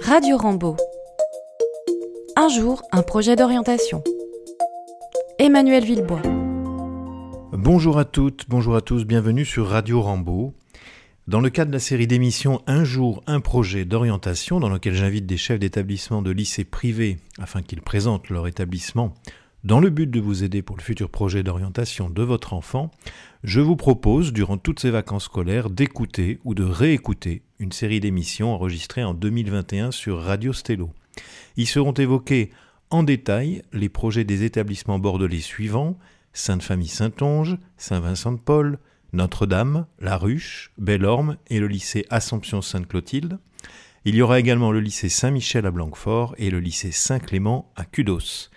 Radio Rambo. Un jour, un projet d'orientation. Emmanuel Villebois. Bonjour à toutes, bonjour à tous, bienvenue sur Radio Rambo. Dans le cadre de la série d'émissions Un jour, un projet d'orientation, dans lequel j'invite des chefs d'établissement de lycées privés afin qu'ils présentent leur établissement dans le but de vous aider pour le futur projet d'orientation de votre enfant, je vous propose, durant toutes ces vacances scolaires, d'écouter ou de réécouter une série d'émissions enregistrées en 2021 sur Radio Stello. Y seront évoqués en détail les projets des établissements bordelais suivants Sainte-Famille-Saint-Onge, Saint-Vincent-de-Paul, Notre-Dame, La Ruche, Bellorme et le lycée Assomption-Sainte-Clotilde. Il y aura également le lycée Saint-Michel à Blanquefort et le lycée Saint-Clément à Cudos.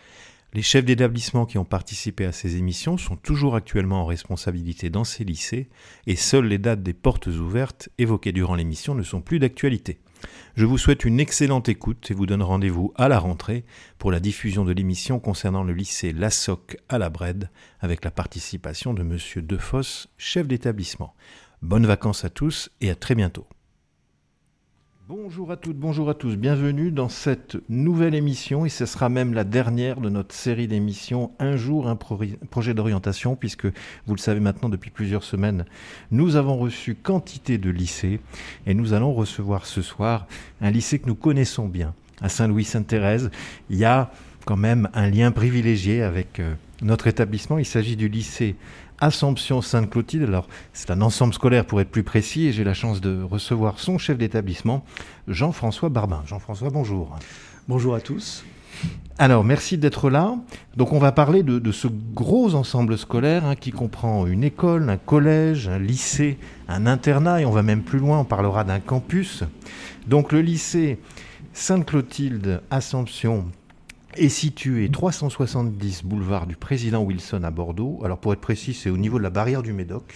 Les chefs d'établissement qui ont participé à ces émissions sont toujours actuellement en responsabilité dans ces lycées et seules les dates des portes ouvertes évoquées durant l'émission ne sont plus d'actualité. Je vous souhaite une excellente écoute et vous donne rendez-vous à la rentrée pour la diffusion de l'émission concernant le lycée Lassoc à la Brède avec la participation de monsieur Defosse, chef d'établissement. Bonnes vacances à tous et à très bientôt. Bonjour à toutes, bonjour à tous, bienvenue dans cette nouvelle émission et ce sera même la dernière de notre série d'émissions Un jour, un projet d'orientation puisque vous le savez maintenant depuis plusieurs semaines, nous avons reçu quantité de lycées et nous allons recevoir ce soir un lycée que nous connaissons bien à Saint-Louis-Sainte-Thérèse. Il y a quand même un lien privilégié avec euh, notre établissement, il s'agit du lycée Assomption Sainte-Clotilde. Alors, c'est un ensemble scolaire pour être plus précis et j'ai la chance de recevoir son chef d'établissement, Jean-François Barbin. Jean-François, bonjour. Bonjour à tous. Alors, merci d'être là. Donc, on va parler de, ce gros ensemble scolaire hein, qui comprend une école, un collège, un lycée, un internat et on va même plus loin, on parlera d'un campus. Donc, le lycée Sainte-Clotilde Assomption est situé 370 boulevard du Président Wilson à Bordeaux. Alors pour être précis, c'est au niveau de la barrière du Médoc.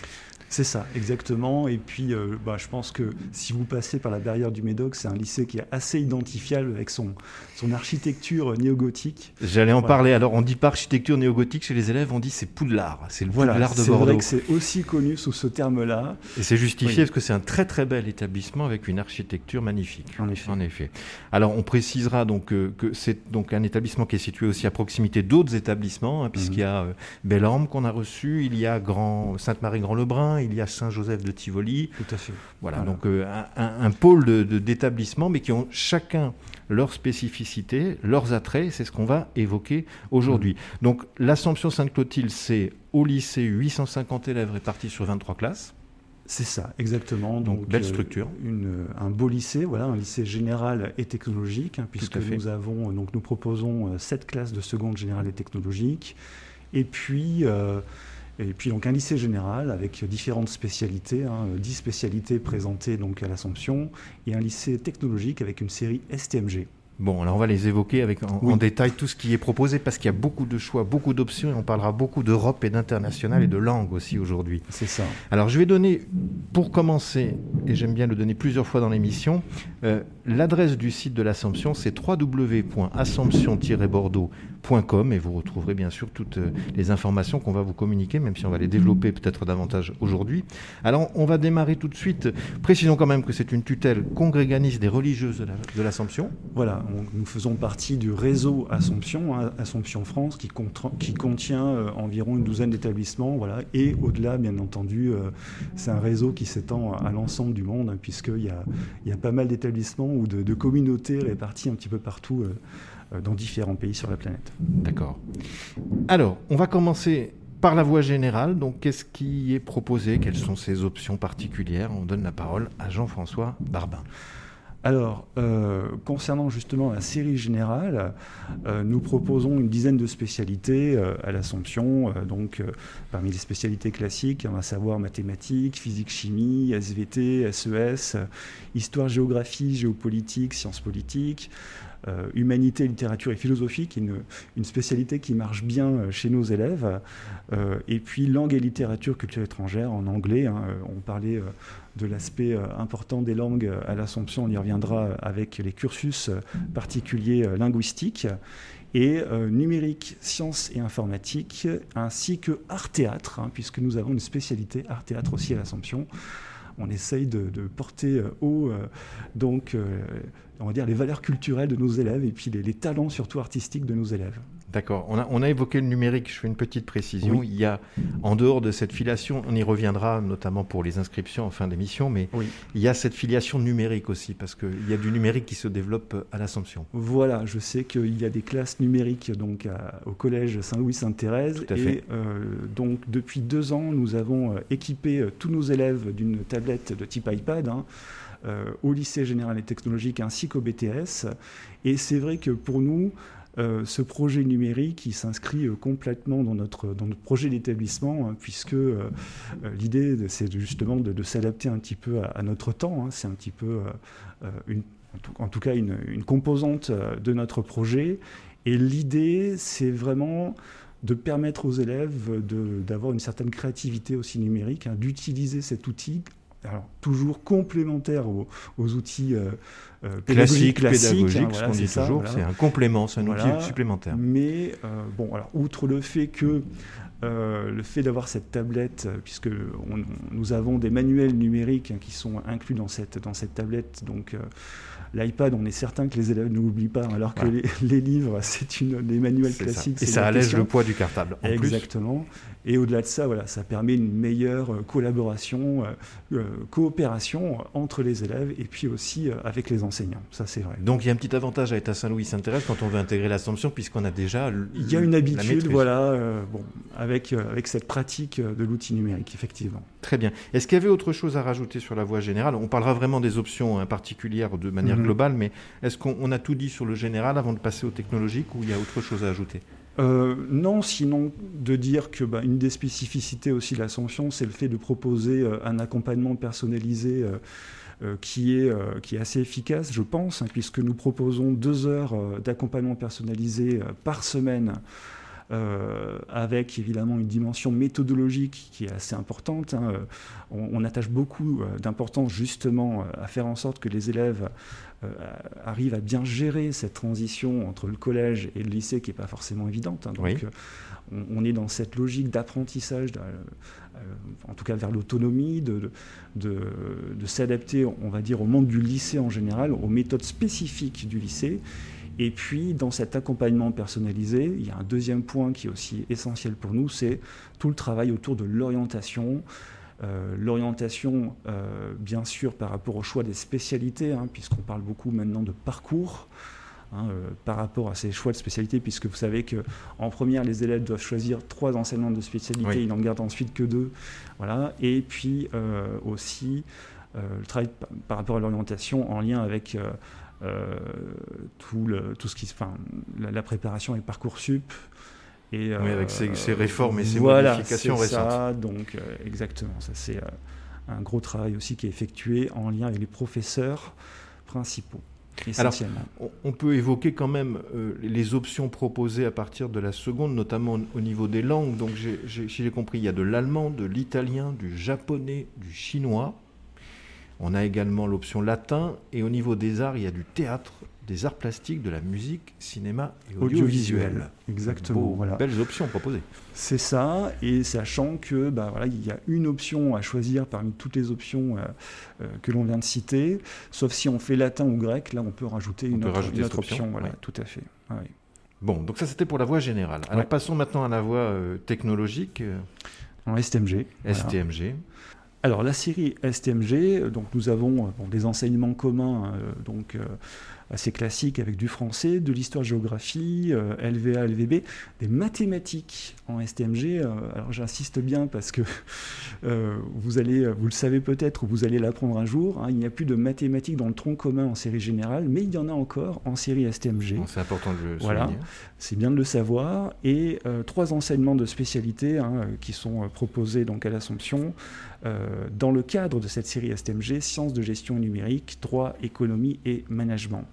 C'est ça, exactement. Et puis, euh, bah, je pense que si vous passez par la barrière du Médoc, c'est un lycée qui est assez identifiable avec son, son architecture néo-gothique. J'allais en parler. Alors, on dit pas architecture néo-gothique chez les élèves, on dit c'est Poudlard. C'est le Poudlard de Bordeaux. C'est vrai que c'est aussi connu sous ce terme-là. Et c'est justifié parce que c'est un très très bel établissement avec une architecture magnifique. En effet. En effet. Alors, on précisera donc euh, que c'est donc un établissement qui est situé aussi à proximité d'autres établissements, hein, puisqu'il y a euh, qu'on a reçu, il y a Grand Sainte-Marie-Grand-Lebrun, il y a Saint-Joseph de Tivoli. Tout à fait. Voilà, donc euh, un, pôle d'établissements, mais qui ont chacun leurs spécificités, leurs attraits, c'est ce qu'on va évoquer aujourd'hui. Mmh. Donc l'Assomption Sainte-Clotilde, c'est au lycée 850 élèves répartis sur 23 classes. C'est ça, exactement. Donc, belle euh, structure. une, un beau lycée, voilà, un lycée général et technologique, hein, puisque nous avons, donc nous proposons euh, sept classes de seconde générale et technologique. Et puis, et puis donc un lycée général avec différentes spécialités, hein, 10 spécialités présentées donc à l'Assomption, et un lycée technologique avec une série STMG. Bon, alors on va les évoquer avec en, détail tout ce qui est proposé parce qu'il y a beaucoup de choix, beaucoup d'options et on parlera beaucoup d'Europe et d'international et de langue aussi aujourd'hui. C'est ça. Alors je vais donner, pour commencer, et j'aime bien le donner plusieurs fois dans l'émission, euh, l'adresse du site de l'Assomption, c'est www.assomption-bordeaux.com et vous retrouverez bien sûr toutes euh, les informations qu'on va vous communiquer, même si on va les développer peut-être davantage aujourd'hui. Alors on va démarrer tout de suite. Précisons quand même que c'est une tutelle congréganiste des religieuses de l'Assomption. Voilà, nous faisons partie du réseau Assomption, hein, Assomption France, qui, contient euh, environ une douzaine d'établissements. Voilà, et au-delà, bien entendu, euh, c'est un réseau qui s'étend à l'ensemble du monde, hein, puisqu'il y a, y a pas mal d'établissements ou de, communautés réparties un petit peu partout dans différents pays sur la planète. D'accord. Alors, on va commencer par la voie générale. Donc, qu'est-ce qui est proposé? Quelles sont ces options particulières? On donne la parole à Jean-François Barbin. Alors, euh, concernant justement la série générale, euh, nous proposons une dizaine de spécialités euh, à l'Assomption. donc, parmi les spécialités classiques, on va savoir mathématiques, physique, chimie, SVT, SES, histoire, géographie, géopolitique, sciences politiques. Humanité, littérature et philosophie, qui est une, spécialité qui marche bien chez nos élèves. et puis langue et littérature, culture étrangère en anglais. Hein, on parlait de l'aspect euh, important des langues euh, à l'Assomption, on y reviendra avec les cursus euh, particuliers linguistiques, et numérique, sciences et informatique, ainsi que art-théâtre, hein, puisque nous avons une spécialité art-théâtre aussi à l'Assomption. On essaye de, porter haut donc on va dire les valeurs culturelles de nos élèves et puis les talents surtout artistiques de nos élèves. D'accord. On a, évoqué le numérique. Je fais une petite précision. Il y a, en dehors de cette filiation, on y reviendra notamment pour les inscriptions en fin d'émission, mais il y a cette filiation numérique aussi, parce qu'il y a du numérique qui se développe à l'Assomption. Voilà, je sais qu'il y a des classes numériques donc au collège Saint-Louis-Sainte-Thérèse. Et euh, donc depuis deux ans, nous avons euh, équipé euh, tous nos élèves d'une tablette de type iPad. Hein, au lycée général et technologique ainsi qu'au BTS. Et c'est vrai que pour nous, euh, ce projet numérique s'inscrit euh, complètement dans notre, dans notre projet d'établissement, hein, puisque euh, l'idée, c'est justement de, s'adapter un petit peu à, notre temps. Hein. c'est un petit peu, une, en, tout, cas, une, une, composante de notre projet. Et l'idée, c'est vraiment de permettre aux élèves d'avoir une certaine créativité aussi numérique, hein, d'utiliser cet outil alors, toujours complémentaire aux, outils euh, euh classiques, pédagogiques, hein, ce qu'on dit toujours, c'est un complément, c'est un outil supplémentaire. Mais euh, bon, alors outre le fait que euh, le fait d'avoir cette tablette, puisque nous avons des manuels numériques hein, qui sont inclus dans cette, dans cette tablette, donc L'iPad, on est certain que les élèves ne l'oublient pas, alors que les, livres, c'est une des manuels classiques. Et ça allège le poids du cartable. Exactement. Et au-delà de ça, voilà, ça permet une meilleure collaboration, euh, coopération entre les élèves et puis aussi avec les enseignants. Ça, c'est vrai. Donc il y a un petit avantage à être à Saint-Louis-Saint-Thérèse quand on veut intégrer l'Assomption, puisqu'on a déjà. Il y a une habitude, voilà, bon, avec, avec cette pratique de l'outil numérique, effectivement. Très bien. Est-ce qu'il y avait autre chose à rajouter sur la voie générale? On parlera vraiment des options hein, particulières de manière mhm. globale, mais est-ce qu'on a tout dit sur le général avant de passer au technologique ou il y a autre chose à ajouter? Euh, non, sinon de dire que bah, une des spécificités aussi de l'Ascension, c'est le fait de proposer euh, un accompagnement personnalisé euh, qui, est, assez efficace, je pense, hein, puisque nous proposons deux heures d'accompagnement personnalisé par semaine euh, avec évidemment une dimension méthodologique qui est assez importante. Hein. On, attache beaucoup euh, d'importance justement à faire en sorte que les élèves euh, arrivent à bien gérer cette transition entre le collège et le lycée qui n'est pas forcément évidente. Hein. Donc on, est dans cette logique d'apprentissage, en tout cas vers l'autonomie, de, de, de s'adapter, on va dire, au monde du lycée en général, aux méthodes spécifiques du lycée. Et puis, dans cet accompagnement personnalisé, il y a un deuxième point qui est aussi essentiel pour nous, c'est tout le travail autour de l'orientation. Euh, l'orientation, euh, bien sûr, par rapport au choix des spécialités, hein, puisqu'on parle beaucoup maintenant de parcours. Hein, euh, par rapport à ces choix de spécialité, puisque vous savez qu'en première, les élèves doivent choisir trois enseignements de spécialité, ils n'en gardent ensuite que deux. Voilà. Et puis aussi le travail par rapport à l'orientation en lien avec tout, le, tout ce qui, enfin, la, préparation et Parcoursup. Et, oui, avec ces, euh, réformes et ces modifications récentes. Ça, donc euh, exactement, ça c'est un gros travail aussi qui est effectué en lien avec les professeurs principaux. Alors, on peut évoquer quand même les options proposées à partir de la seconde, notamment au niveau des langues. Donc, si j'ai compris, il y a de l'allemand, de l'italien, du japonais, du chinois. On a également l'option latin et au niveau des arts, il y a du théâtre, des arts plastiques, de la musique, cinéma et audiovisuel. Exactement. voilà. Belles options proposées. C'est ça, et sachant que bah, voilà, il y a une option à choisir parmi toutes les options euh, euh, que l'on vient de citer, sauf si on fait latin ou grec, là on peut rajouter une, autre, option. Voilà, tout à fait. Bon, donc ça c'était pour la voie générale. Alors passons maintenant à la voie euh, technologique. En STMG. STMG. Alors la série STMG, donc nous avons euh, des enseignements communs, euh, donc euh, assez classiques avec du français, de l'histoire-géographie, LVA, LVB, des mathématiques en STMG. alors j'insiste bien parce que vous allez, vous le savez peut-être ou vous allez l'apprendre un jour. Hein, il n'y a plus de mathématiques dans le tronc commun en série générale, mais il y en a encore en série STMG. C'est important de le Voilà, c'est bien de le savoir. Et trois enseignements de spécialité hein, qui sont proposés donc à l'Assomption. Euh, dans le cadre de cette série STMG, sciences de gestion numérique, droit, économie et management.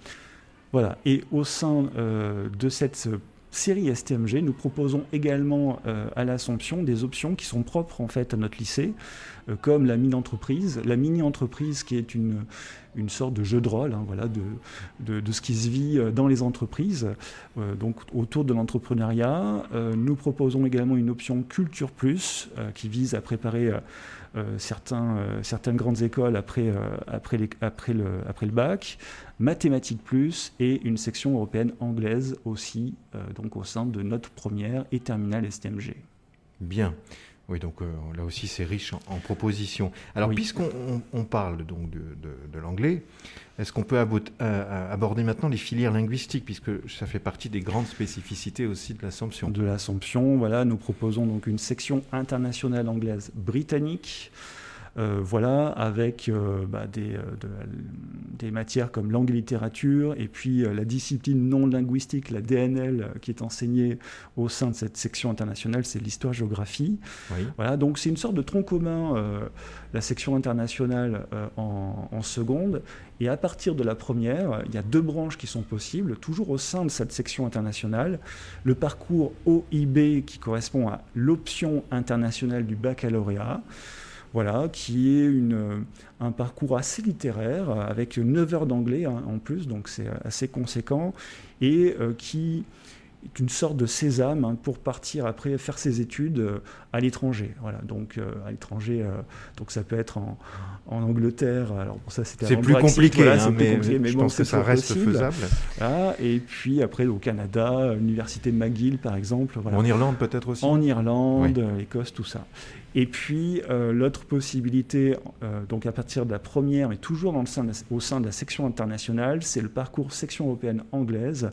Voilà, et au sein euh, de cette série STMG, nous proposons également euh, à l'Assomption des options qui sont propres en fait à notre lycée, comme la mini-entreprise. La mini-entreprise qui est une, une sorte de jeu de rôle, hein, voilà, de, de, ce qui se vit dans les entreprises, donc autour de l'entrepreneuriat. nous proposons également une option Culture Plus qui vise à préparer certains, certaines grandes écoles après, après, après, le, après le bac, mathématiques plus et une section européenne anglaise aussi, donc au sein de notre première et terminale STMG. Bien. Oui, donc euh, là aussi c'est riche en, propositions. Alors puisqu'on on, parle donc de, de, l'anglais, est-ce qu'on peut euh, aborder maintenant les filières linguistiques, puisque ça fait partie des grandes spécificités aussi de l'Assomption? De l'Assomption, voilà, nous proposons donc une section internationale anglaise britannique. Euh, voilà, avec euh, bah, des, euh, des, matières comme langue et littérature, et puis la discipline non linguistique, la DNL, qui est enseignée au sein de cette section internationale, c'est l'histoire-géographie. Voilà, donc c'est une sorte de tronc commun, la section internationale en, en, seconde, et à partir de la première, il y a deux branches qui sont possibles, toujours au sein de cette section internationale. Le parcours OIB qui correspond à l'option internationale du baccalauréat voilà, qui est une, un parcours assez littéraire, avec 9 heures d'anglais hein, en plus, donc c'est assez conséquent, et euh, qui est une sorte de sésame hein, pour partir après faire ses études euh, à l'étranger. Voilà, donc euh, à l'étranger, donc ça peut être en, en Angleterre. Alors ça c'est plus compliqué, hein, mais, je pense que ça reste faisable. et puis après au Canada, l'université McGill par exemple. En Irlande peut-être aussi. En Irlande, Écosse, tout ça. Et puis euh, l'autre possibilité, euh, donc à partir de la première, mais toujours dans le sein au sein de la section internationale, c'est le parcours section européenne anglaise, euh,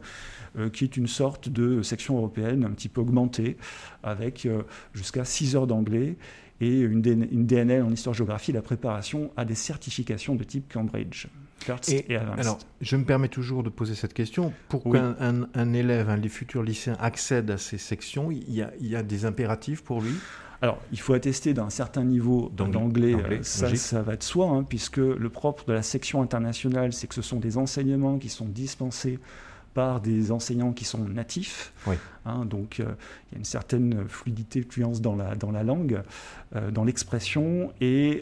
qui est une sorte de section européenne un petit peu augmentée, avec jusqu'à 6 heures d'anglais et une, DNL en histoire-géographie, la préparation à des certifications de type Cambridge. Et, alors, je me permets toujours de poser cette question. Pour qu'un un, élève, un futur lycéen accède à ces sections, il y a des impératifs pour lui? Alors, il faut attester d'un certain niveau d'anglais, euh, ça, ça, va de soi, hein, puisque le propre de la section internationale, c'est que ce sont des enseignements qui sont dispensés par des enseignants qui sont natifs. Hein, donc, euh, il y a une certaine fluidité, fluence dans la, dans la langue, euh, dans l'expression, et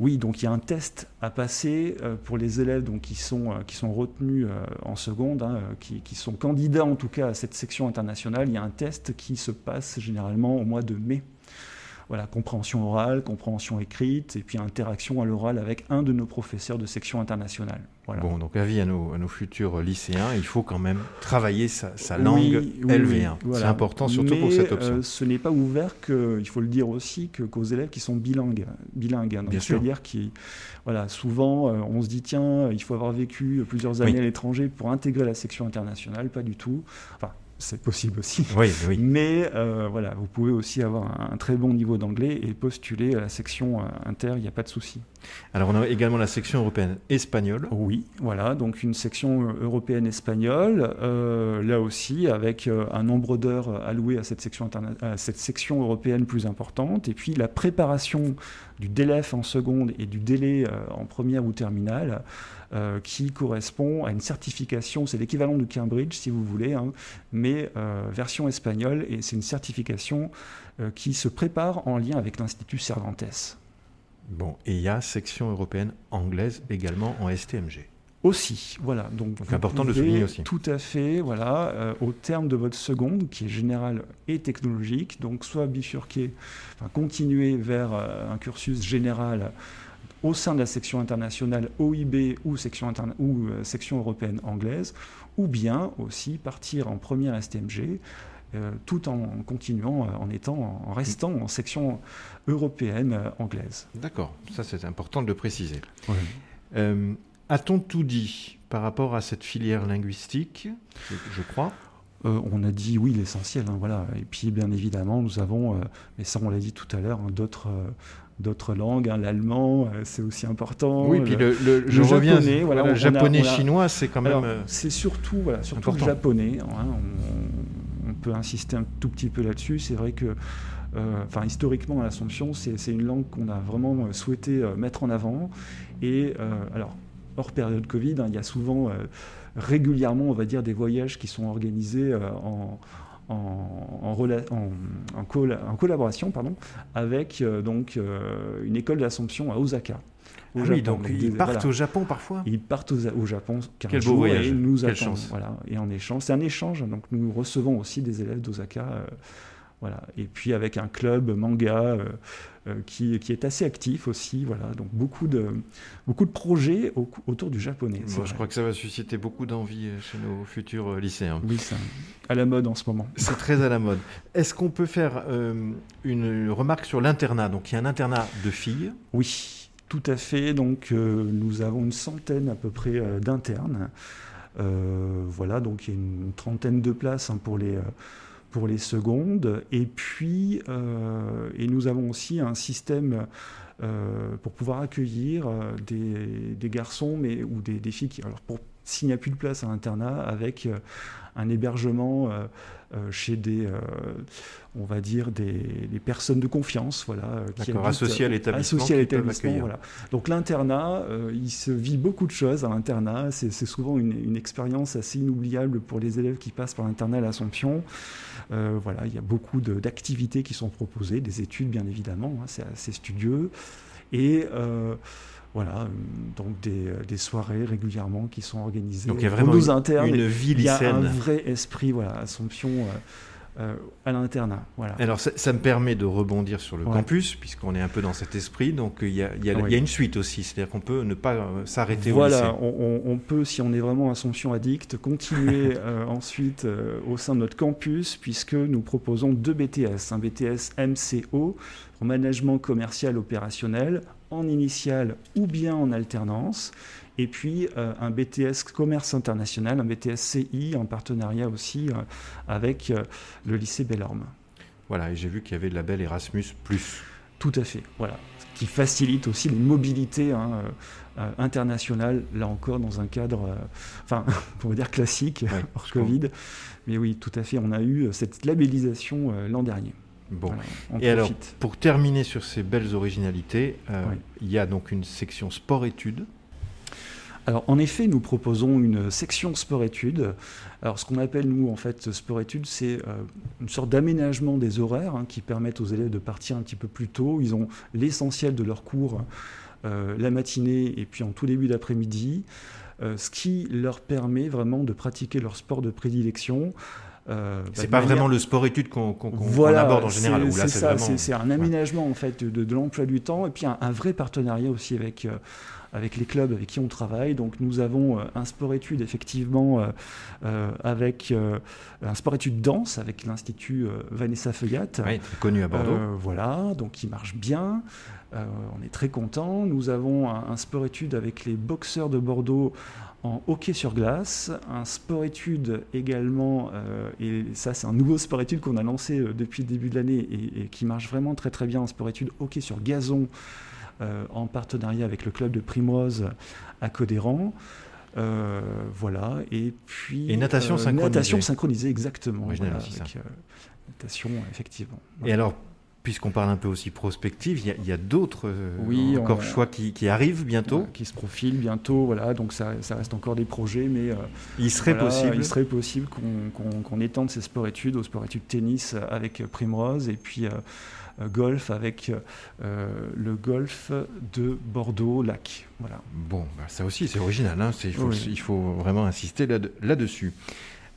oui, donc il y a un test à passer euh, pour les élèves donc, qui, sont, euh, qui sont retenus euh, en seconde, hein, qui, qui, sont candidats en tout cas à cette section internationale. Il y a un test qui se passe généralement au mois de mai voilà, compréhension orale, compréhension écrite, et puis interaction à l'oral avec un de nos professeurs de section internationale. Bon, donc avis à nos, à nos, futurs lycéens, il faut quand même travailler sa, langue LV1. C'est important, surtout pour cette option. Euh, ce n'est pas ouvert, que, il faut le dire aussi, qu'aux élèves qui sont bilingues. bilingues hein. C'est-à-dire qui, voilà, souvent, euh, on se dit, tiens, il faut avoir vécu plusieurs années à l'étranger pour intégrer la section internationale. Pas du tout. Enfin, c'est possible aussi. Oui, oui. Mais euh, voilà, vous pouvez aussi avoir un, très bon niveau d'anglais et postuler à la section euh, inter, il n'y a pas de souci. Alors on a également la section européenne espagnole. Oui, voilà, donc une section euh, européenne espagnole, là aussi avec un nombre d'heures allouées à cette, section à cette section européenne plus importante, et puis la préparation du DLF en seconde et du délai en première ou terminale. Euh, qui correspond à une certification, c'est l'équivalent de Cambridge si vous voulez, hein, mais euh, version espagnole, et c'est une certification euh, qui se prépare en lien avec l'Institut Cervantes. Bon, et il y a section européenne anglaise également en STMG. Aussi, voilà. Donc, important de souligner aussi. Tout à fait, voilà. au terme de votre seconde, qui est générale et technologique, donc soit bifurquer, enfin continuer vers un cursus général au sein de la section internationale OIB ou section, ou, euh, section européenne anglaise, ou bien aussi partir en première STMG, euh, tout en continuant, euh, en, étant, en restant en section européenne anglaise. D'accord, ça c'est important de le préciser. A-t-on tout dit par rapport à cette filière linguistique, je, crois? On a dit oui l'essentiel, hein, voilà. Et puis bien évidemment nous avons, mais ça on l'a dit tout à l'heure, hein, d'autres d'autres langues, hein, l'allemand, euh, c'est aussi important. Oui, puis le, je japonais, voilà, le japonais chinois, c'est quand même. Euh, c'est surtout, voilà, surtout le japonais. Hein, on, peut insister un tout petit peu là-dessus. C'est vrai que, euh, enfin, historiquement, l'Assomption, c'est une langue qu'on a vraiment souhaité mettre en avant. Et alors, hors période Covid, hein, il y a souvent régulièrement, on va dire, des voyages qui sont organisés en en, en, collaboration pardon, avec euh, donc, euh, une école d'Assomption à Osaka. au Ah Japon. oui, donc Donc, ils partent voilà. au Japon parfois? Ils partent au, au Japon 15 Quel beau voyage, et nous quelle attendons. chance. Voilà. Et en échange, c'est un échange. Donc nous recevons aussi des élèves d'Osaka. euh, voilà. Et puis avec un club manga euh, euh, qui, qui est assez actif aussi. Voilà. Donc beaucoup de, beaucoup de projets au- autour du japonais. Bon, Je crois que ça va susciter beaucoup d'envie euh, chez nos futurs lycéens. Oui, c'est à la mode en ce moment. C'est très à la mode. Est-ce qu'on peut faire euh, une remarque sur l'internat? Donc il y a un internat de filles. Oui, tout à fait. Donc, nous avons une centaine à peu près d'internes. Voilà, donc il y a une trentaine de places hein, pour les. Pour les secondes. Et puis, euh, et nous avons aussi un système euh, pour pouvoir accueillir euh, des, des garçons mais, ou des, des filles qui, alors pour, s'il n'y a plus de place à l'internat, avec euh, un hébergement euh, euh, chez des, on va dire, des, des personnes de confiance, voilà, qui associées à l'établissement associées à l'établissement, voilà. Donc l'internat, il se vit beaucoup de choses à l'internat. C'est c'est souvent une, une expérience assez inoubliable pour les élèves qui passent par l'internat à l'Assomption. Euh, voilà, il y a beaucoup de- d'activités qui sont proposées, des études bien évidemment, hein, c'est assez studieux. Et euh, voilà, euh, donc des, des soirées régulièrement qui sont organisées. Donc il y a vraiment une, internes. une vie il y a un lycéenne. vrai esprit, voilà, Assomption euh, à l'internat. Voilà. Alors ça, ça me permet de rebondir sur le Ouais. campus, puisqu'on est un peu dans cet esprit. Donc il y a, il y a- Oui. il y a une suite aussi, c'est-à-dire qu'on peut ne pas euh, s'arrêter au Voilà, lycée. on, on- on peut, si on est vraiment Assomption addict, continuer euh, ensuite euh, au sein de notre campus, puisque nous proposons deux BTS. Un BTS MCO, en management commercial opérationnel, en initial ou bien en alternance. Et puis euh, un BTS commerce international, un BTS CI, en partenariat aussi euh, avec euh, le lycée Bellorme. Voilà, et j'ai vu qu'il y avait le label Erasmus+. Tout à fait, voilà. Qui facilite aussi les mobilités hein, internationales, là encore dans un cadre, enfin, on va dire classique, Ouais, hors comprends. Covid. Mais oui, tout à fait, on a eu cette labellisation l'an dernier. Bon. Voilà, Et alors, pour terminer sur ces belles originalités, Oui. il y a donc une section sport-études. Alors, en effet, nous proposons une section sport-études. Alors, ce qu'on appelle, nous, en fait, sport-études, c'est euh, une sorte d'aménagement des horaires hein, qui permettent aux élèves de partir un petit peu plus tôt. Ils ont l'essentiel de leurs cours euh, la matinée et puis en tout début d'après-midi, euh, ce qui leur permet vraiment de pratiquer leur sport de prédilection. euh, bah, C'est pas manière- vraiment le sport-études qu'on qu'on voilà, aborde en général. c'est- ça, vraiment- c'est un aménagement en fait de, de l'emploi du temps et puis un, un vrai partenariat aussi avec, avec les clubs avec qui on travaille. Donc nous avons euh, un sport-études effectivement euh, euh, avec euh, un sport-études danse avec l'Institut Vanessa Feuillat. Oui, très connu à Bordeaux. Voilà, donc il marche bien. On est très content. Nous avons un, un sport-études avec les boxeurs de Bordeaux en hockey sur glace, un sport-études également, euh, et ça c'est un nouveau sport-études qu'on a lancé depuis le début de l'année et, et qui marche vraiment très très bien, un sport-études hockey sur gazon en partenariat avec le club de Primrose à Codéran. Euh, voilà, et puis... Et natation euh, synchronisée. Natation synchronisée, exactement. Voilà, avec, euh, natation, effectivement. Et alors, puisqu'on parle un peu aussi prospective, il y a, d'autres euh, Oui, encore on- choix qui, qui arrivent bientôt. Qui se profile bientôt. Voilà, donc ça, ça reste encore des projets, mais euh, Il serait voilà, possible. il serait possible qu'on étende ces sports-études aux sports-études tennis avec Primrose et puis euh, euh, golf avec euh, le golf de Bordeaux-Lac. Voilà. Bon, bah, ça aussi, c'est original. hein, il, faut, Oui. il faut vraiment insister là- là-dessus.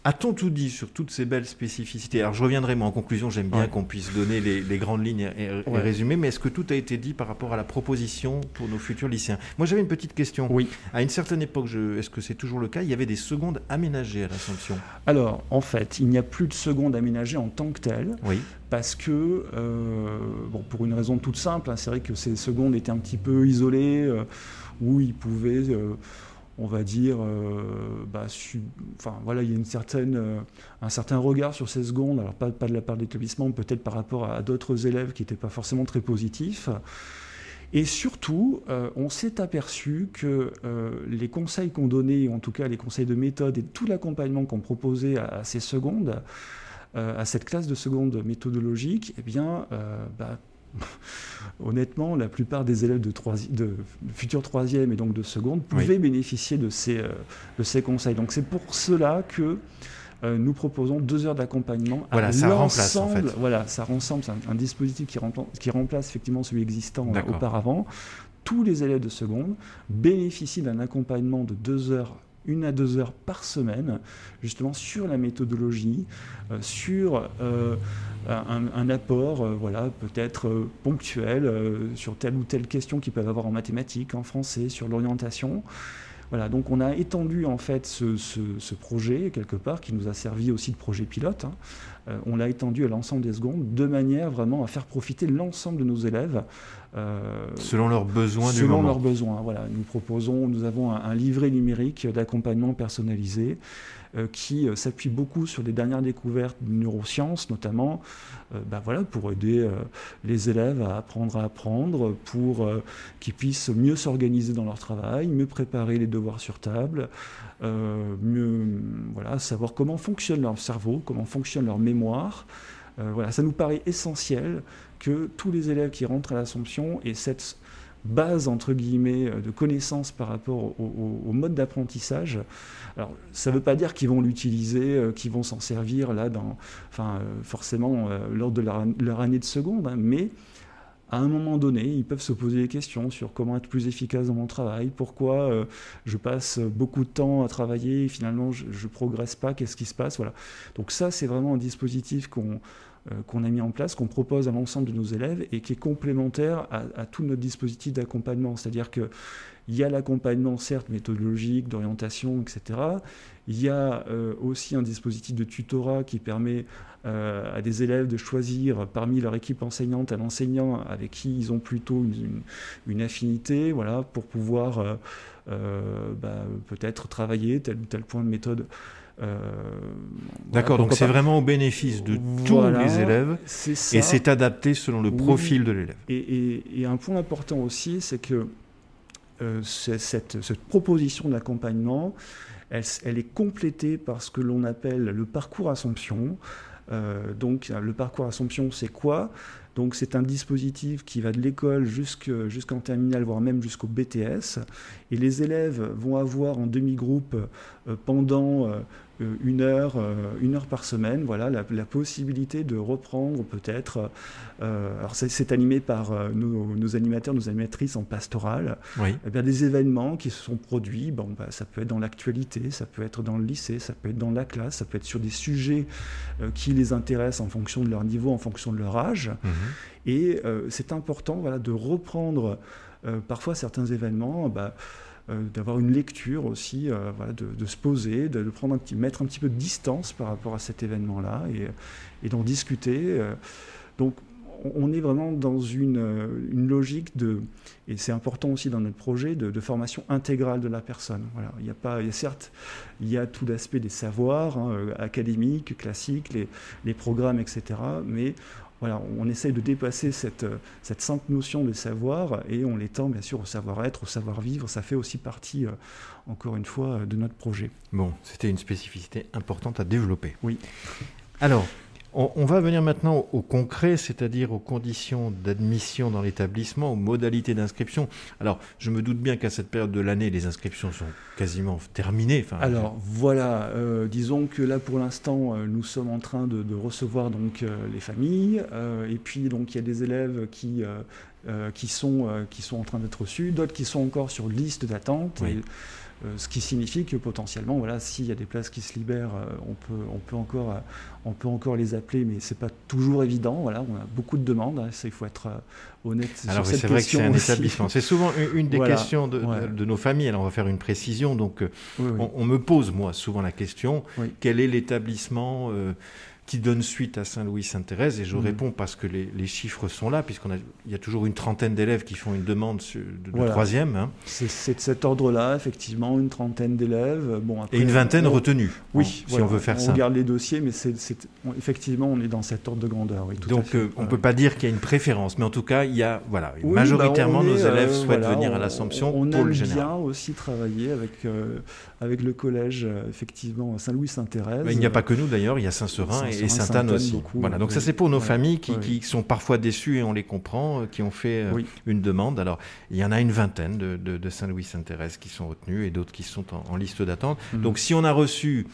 A-t-on tout dit sur toutes ces belles spécificités? Alors, je reviendrai, moi, en conclusion, j'aime bien Ouais. qu'on puisse donner les, les grandes lignes et, et Ouais. résumer, mais est-ce que tout a été dit par rapport à la proposition pour nos futurs lycéens? Moi, j'avais une petite question. Oui. À une certaine époque, est-ce que c'est toujours le cas? Il y avait des secondes aménagées à l'Assomption. Alors, en fait, il n'y a plus de seconde aménagée en tant que telle. Oui. parce que, euh, bon, pour une raison toute simple, hein, c'est vrai que ces secondes étaient un petit peu isolées, euh, où ils pouvaient, euh, on va dire, euh, bah, enfin voilà, il y a une certaine, euh, un certain regard sur ces secondes, alors pas, de la part de l'établissement, peut-être par rapport à, d'autres élèves qui n'étaient pas forcément très positifs. Et surtout, euh, on s'est aperçu que les conseils qu'on donnait, en tout cas les conseils de méthode et tout l'accompagnement qu'on proposait à, ces secondes, à cette classe de seconde méthodologique, eh bien, bah, honnêtement, la plupart des élèves de, troisi- de futurs troisième et donc de seconde Oui. pouvaient bénéficier de ces, euh, de ces conseils. Donc c'est pour cela que euh, nous proposons deux heures d'accompagnement Voilà, à ça remplace, en fait. Voilà, ça ressemble, c'est un, un dispositif qui remplace, qui remplace effectivement celui existant euh, auparavant tous les élèves de seconde bénéficient d'un accompagnement de deux heures une à deux heures par semaine, justement sur la méthodologie, euh, sur euh, un, apport, euh, voilà, peut-être ponctuel, sur telle ou telle question qu'ils peuvent avoir en mathématiques, en français, sur l'orientation. Voilà, donc on a étendu en fait ce, projet quelque part qui nous a servi aussi de projet pilote. Hein. on l'a étendu à l'ensemble des secondes de manière vraiment à faire profiter l'ensemble de nos élèves euh, selon leurs besoins du moment. leurs besoins, voilà. Nous proposons, nous avons un, livret numérique d'accompagnement personnalisé euh, qui euh, s'appuie beaucoup sur les dernières découvertes de neurosciences, notamment, bah voilà, pour aider les élèves à apprendre à apprendre, pour qu'ils puissent mieux s'organiser dans leur travail, mieux préparer les devoirs sur table, mieux voilà, savoir comment fonctionne leur cerveau, comment fonctionne leur mémoire. voilà, ça nous paraît essentiel que tous les élèves qui rentrent à l'Assomption aient cette base entre guillemets euh, de connaissances par rapport au, mode d'apprentissage. Alors, ça ne veut pas dire qu'ils vont l'utiliser, euh, qu'ils vont s'en servir là, dans, enfin, euh, forcément lors de leur, année de seconde, hein, mais à un moment donné, ils peuvent se poser des questions sur comment être plus efficace dans mon travail, pourquoi je passe beaucoup de temps à travailler et finalement je ne progresse pas, qu'est-ce qui se passe, voilà. Donc ça, c'est vraiment un dispositif qu'on qu'on a mis en place, qu'on propose à l'ensemble de nos élèves et qui est complémentaire à, tout notre dispositif d'accompagnement. C'est-à-dire qu'il y a l'accompagnement, certes, méthodologique, d'orientation, etc. Il y a euh, aussi un dispositif de tutorat qui permet euh, à des élèves de choisir parmi leur équipe enseignante un enseignant avec qui ils ont plutôt une, affinité, voilà, pour pouvoir bah, peut-être travailler tel ou tel point de méthode euh, D'accord, donc c'est vraiment au bénéfice de tous les élèves et c'est adapté selon le profil de l'élève. Et, un point important aussi, c'est que euh, cette, proposition d'accompagnement, elle, elle, est complétée par ce que l'on appelle le parcours Assomption. Euh, donc le parcours Assomption, c'est quoi? Donc c'est un dispositif qui va de l'école jusqu'en terminale, voire même jusqu'au BTS. Et les élèves vont avoir en demi-groupe pendant une heure, euh, une heure par semaine, voilà, la, possibilité de reprendre peut-être. alors c'est animé par nos, animateurs, nos animatrices en pastoral. Eh bien, des événements qui se sont produits. Bon, bah, ça peut être dans l'actualité, ça peut être dans le lycée, ça peut être dans la classe, ça peut être sur des sujets qui les intéressent en fonction de leur niveau, en fonction de leur âge. Mmh. Et c'est important, voilà, de reprendre parfois certains événements. Bah, euh, d'avoir une lecture aussi, euh, de, se poser, de, prendre un petit, mettre un petit peu de distance par rapport à cet événement-là et, d'en discuter. Euh. donc on est vraiment dans une, logique de, et c'est important aussi dans notre projet, de, formation intégrale de la personne. Voilà. Il y a pas, il y a certes, il y a tout l'aspect des savoirs hein, académiques, classiques, les, les, programmes, etc. Mais voilà, on essaye de dépasser cette, cette simple notion de savoir et on l'étend bien sûr au savoir-être, au savoir-vivre. Ça fait aussi partie, euh, encore une fois, de notre projet. Bon, c'était une spécificité importante à développer. Oui. Alors, on, va venir maintenant au, concret, c'est-à-dire aux conditions d'admission dans l'établissement, aux modalités d'inscription. Alors, je me doute bien qu'à cette période de l'année, les inscriptions sont quasiment terminées. Alors voilà, euh, disons que là pour l'instant, euh, nous sommes en train de, recevoir donc euh, les familles, et puis donc il y a des élèves qui qui sont qui sont en train d'être reçus, d'autres qui sont encore sur liste d'attente. Euh, ce qui signifie que potentiellement, voilà, s'il y a des places qui se libèrent, euh, on, peut, on, peut encore, euh, on peut encore les appeler, mais ce n'est pas toujours évident. Voilà, on a beaucoup de demandes, hein, il faut être honnête alors, c'est vrai que c'est un établissement. C'est souvent une, des questions de, de, nos familles. Alors on va faire une précision. Donc On, me pose, moi, souvent la question, quel est l'établissement qui donne suite à Saint-Louis-Sainte-Thérèse. Et je mm. réponds parce que les, chiffres sont là, puisqu'il y a toujours une trentaine d'élèves qui font une demande de, troisième. Hein. C'est de cet ordre-là, effectivement, une trentaine d'élèves. Bon, et une vingtaine retenus, oui, si on veut faire ça. On regarde les dossiers, mais c'est effectivement, on est dans cet ordre de grandeur. Donc, euh, on ne peut pas dire qu'il y a une préférence, mais en tout cas, il y a, voilà, bah, majoritairement, nos élèves euh, souhaitent venir à l'Assomption on, pour le général. bien aussi travailler avec, euh, avec le collège, effectivement, Saint-Louis-Sainte-Thérèse. il n'y a pas que nous, d'ailleurs, il y a Saint-Seurin et, Sainte-Anne aussi. voilà, donc ça c'est pour nos familles qui, sont parfois déçues et on les comprend, euh, qui ont fait euh, une demande. Alors il y en a une vingtaine de, Saint-Louis-Sainte-Thérèse qui sont retenus et d'autres qui sont en, liste d'attente. Mhm. Donc si on a reçu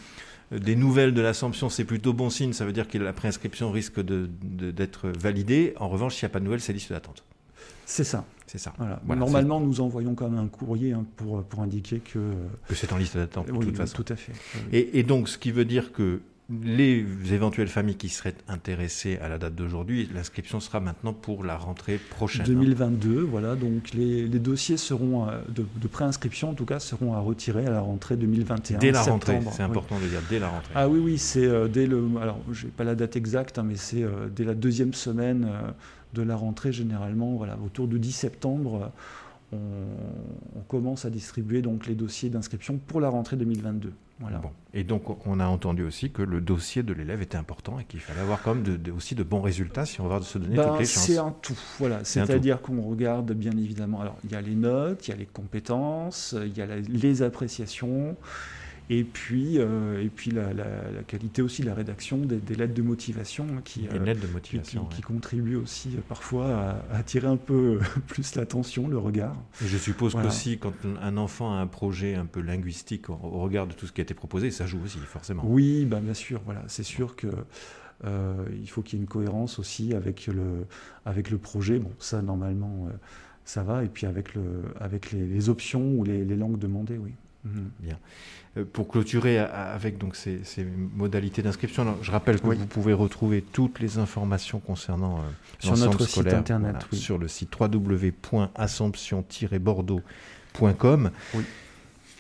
euh, des nouvelles de l'Assomption, c'est plutôt bon signe, ça veut dire que la préinscription risque d'être validée. En revanche, s'il n'y a pas de nouvelles, c'est liste d'attente. C'est ça. C'est ça. Voilà. Normalement, nous envoyons quand même un courrier hein, pour, pour indiquer que... Que c'est en liste d'attente, de oui, toute façon. Tout à fait. Et, et, donc, ce qui veut dire que les éventuelles familles qui seraient intéressées à la date d'aujourd'hui, l'inscription sera maintenant pour la rentrée prochaine. 2022, hein. voilà. Donc les, les dossiers seront euh, de, de, préinscription, en tout cas, seront à retirer à la rentrée 2021. Dès la rentrée, c'est important de dire dès la rentrée. Ah oui, oui, c'est euh, dès le. Alors, j'ai pas la date exacte, hein, mais c'est euh, dès la deuxième semaine euh, de la rentrée généralement, voilà, autour de 10 septembre. On, on, commence à distribuer donc les dossiers d'inscription pour la rentrée 2022. Voilà. Bon. Et donc, on a entendu aussi que le dossier de l'élève était important et qu'il fallait avoir quand même de, de, aussi de bons résultats si on va se donner ben, toutes les chances. C'est un tout. Voilà. C'est-à-dire qu'on regarde bien évidemment. Alors, il y a les notes, il y a les compétences, il y a la, les appréciations. Et puis, euh, et puis la, la, la, qualité aussi de la rédaction des, des lettres de motivation qui, euh, lettres de motivation, qui, qui, qui contribuent aussi euh, parfois à, à, attirer un peu plus l'attention, le regard. Et je suppose voilà. qu'aussi, quand un enfant a un projet un peu linguistique au, au, regard de tout ce qui a été proposé, ça joue aussi, forcément. Oui, bah, bien sûr. Voilà. C'est sûr que. Euh, il faut qu'il y ait une cohérence aussi avec le, avec le projet. Bon, ça, normalement, ça va. Et puis avec, le, avec les, les options ou les, les langues demandées, oui. Mmh. Bien. Euh, pour clôturer avec donc ces, ces modalités d'inscription, je rappelle que oui. vous pouvez retrouver toutes les informations concernant euh, sur notre scolaire, site internet, voilà, oui. sur le site www.assomption-bordeaux.com. Oui.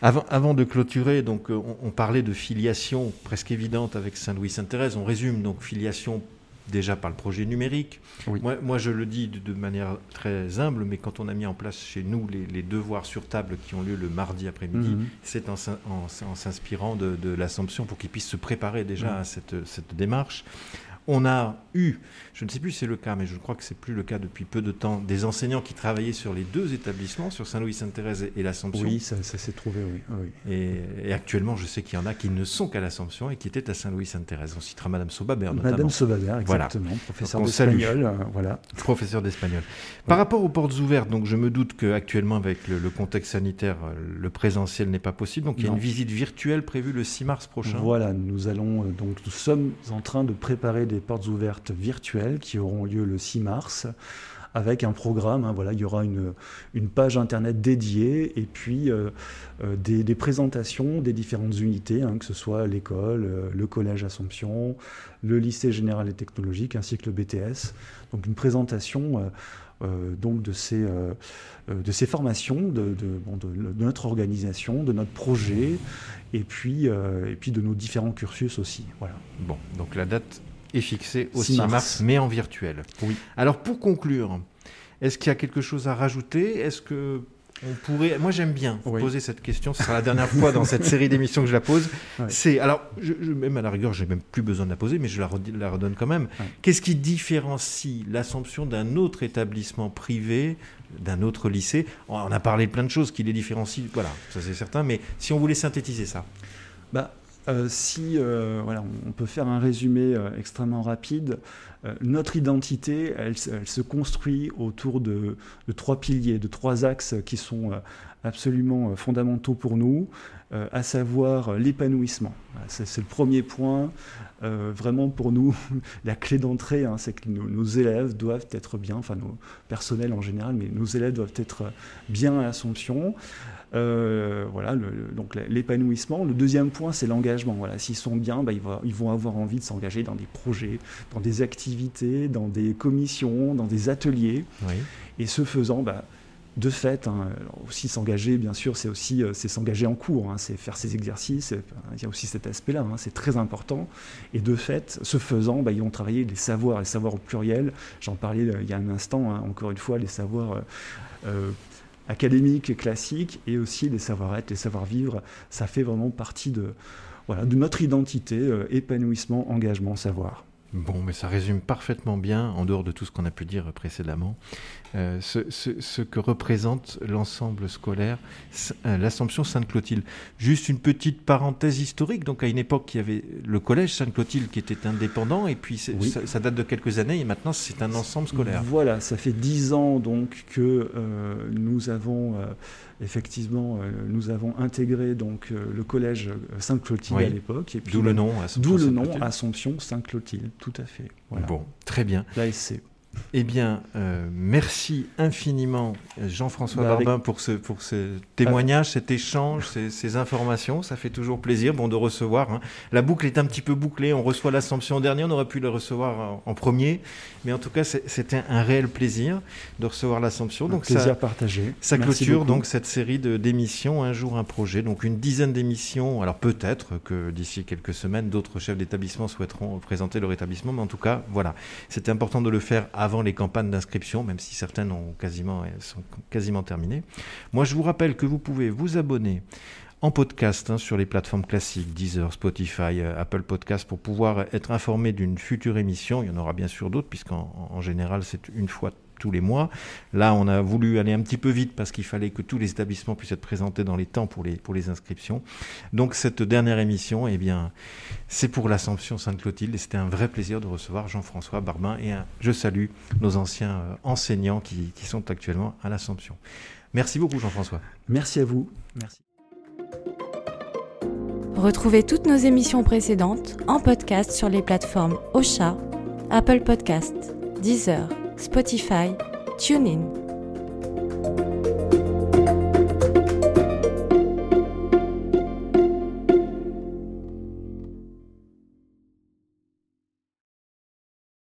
Avant, avant, de clôturer, donc on, on, parlait de filiation presque évidente avec Saint-Louis-Sainte-Thérèse. On résume donc filiation déjà par le projet numérique. Oui. Moi, moi, je le dis de, de, manière très humble, mais quand on a mis en place chez nous les, les devoirs sur table qui ont lieu le mardi après-midi, Mhm. mmh. c'est en, en, en s'inspirant de, de l'Assomption pour qu'ils puissent se préparer déjà mmh. à cette, cette démarche. On a eu, je ne sais plus si c'est le cas, mais je crois que c'est plus le cas depuis peu de temps, des enseignants qui travaillaient sur les deux établissements, sur Saint-Louis-Sainte-Thérèse et l'Assomption. Oui, ça, ça s'est trouvé, oui. oui. Et, et, actuellement, je sais qu'il y en a qui ne sont qu'à l'Assomption et qui étaient à Saint-Louis-Sainte-Thérèse. On citera Madame Sobabert notamment. Madame Sobabert, exactement, voilà. professeur d'espagnol. Euh, voilà. Professeur d'espagnol. Par rapport aux portes ouvertes, donc je me doute qu'actuellement, avec le, le, contexte sanitaire, euh, le présentiel n'est pas possible. Donc il y a non. une visite virtuelle prévue le 6 mars prochain. Voilà, nous allons euh, donc nous sommes en train de préparer des portes ouvertes virtuelles qui auront lieu le 6 mars avec un programme. Hein, voilà, il y aura une, une, page internet dédiée et puis euh, euh, des, des, présentations des différentes unités, hein, que ce soit l'école, euh, le collège Assomption, le lycée général et technologique ainsi que le BTS. Donc une présentation donc de ces, de ces formations, de, de, notre organisation, de notre projet et puis, et puis de nos différents cursus aussi. Voilà. Bon, donc la date est fixé au 6 mars. mars, mais en virtuel. Oui. Alors pour conclure, est-ce qu'il y a quelque chose à rajouter? Est-ce que on pourrait. Moi, j'aime bien oui. poser cette question. Ce sera la dernière fois dans cette série d'émissions que je la pose. Ouais. C'est alors, je, je, même à la rigueur, j'ai même plus besoin de la poser, mais je la, redis, la redonne quand même. Ouais. Qu'est-ce qui différencie l'Assomption d'un autre établissement privé, d'un autre lycée? On a parlé de plein de choses qui les différencient. Voilà, ça c'est certain. Mais si on voulait synthétiser ça. Bah, si euh, voilà, on peut faire un résumé euh, extrêmement rapide, euh, notre identité, elle, se construit autour de, trois piliers, de trois axes qui sont euh, absolument euh, fondamentaux pour nous, à savoir l'épanouissement. C'est le premier point. vraiment pour nous, la clé d'entrée, hein, c'est que nos, élèves doivent être bien, enfin nos personnels en général, mais nos élèves doivent être bien à l'Assomption. Euh, voilà, donc l'épanouissement. Le deuxième point, c'est l'engagement. Voilà, s'ils sont bien, bah, ils, vont, avoir envie de s'engager dans des projets, dans des activités, dans des commissions, dans des ateliers. Oui. Et ce faisant, bah, de fait, hein, aussi s'engager, bien sûr, c'est aussi c'est s'engager en cours, hein, c'est faire ces exercices. Il y a aussi cet aspect-là, hein, c'est très important. Et de fait, ce faisant, bah, ils vont travailler les savoirs, les savoirs au pluriel. J'en parlais euh, il y a un instant, encore une fois, les savoirs. Euh, euh, académiques classiques et aussi les savoir-être, les savoir-vivre, ça fait vraiment partie de, voilà, de notre identité, euh, épanouissement, engagement, savoir. Bon, mais ça résume parfaitement bien, en dehors de tout ce qu'on a pu dire précédemment, euh, ce, ce, ce, que représente l'ensemble scolaire, euh, l'Assomption Sainte-Clotilde. Juste une petite parenthèse historique. Donc, à une époque, il y avait le collège Sainte-Clotilde qui était indépendant, et puis oui. ça, ça, date de quelques années, et maintenant, c'est un ensemble scolaire. Voilà, ça fait dix ans donc que euh, nous avons effectivement, euh, nous avons intégré donc euh, le collège Sainte-Clotilde oui. à l'époque. D'où le nom D'où le nom Assomption Sainte-Clotilde, tout à fait. Voilà. Bon, très bien. L'ASC. Eh bien, euh, merci infiniment Jean-François Bah, avec- Barbin pour ce, pour ce témoignage, cet échange, ces, ces informations. Ça fait toujours plaisir bon, de recevoir. hein. La boucle est un petit peu bouclée. On reçoit l'Assomption en dernier. On aurait pu le recevoir en, premier. Mais en tout cas, c'était un réel plaisir de recevoir l'Assomption. Un Donc, plaisir ça, partagé. ça clôture donc cette série d'émissions Un jour un projet, donc une dizaine d'émissions. Alors peut-être que d'ici quelques semaines, d'autres chefs d'établissement souhaiteront présenter leur établissement, mais en tout cas, voilà, c'était important de le faire avant les campagnes d'inscription, même si certaines ont quasiment sont quasiment terminées. Moi, je vous rappelle que vous pouvez vous abonner en podcast hein, sur les plateformes classiques, Deezer, Spotify, euh, Apple Podcast, pour pouvoir être informé d'une future émission. Il y en aura bien sûr d'autres, puisqu'en en général, c'est une fois tous les mois. Là, on a voulu aller un petit peu vite parce qu'il fallait que tous les établissements puissent être présentés dans les temps pour les, pour les inscriptions. Donc, cette dernière émission, eh bien, c'est pour l'Assomption Sainte-Clotilde et c'était un vrai plaisir de recevoir Jean-François Barbin et un- je salue nos anciens euh, enseignants qui, qui sont actuellement à l'Assomption. Merci beaucoup, Jean-François. Merci à vous. Merci. Retrouvez toutes nos émissions précédentes en podcast sur les plateformes Ocha, Apple Podcast, Deezer, Spotify, TuneIn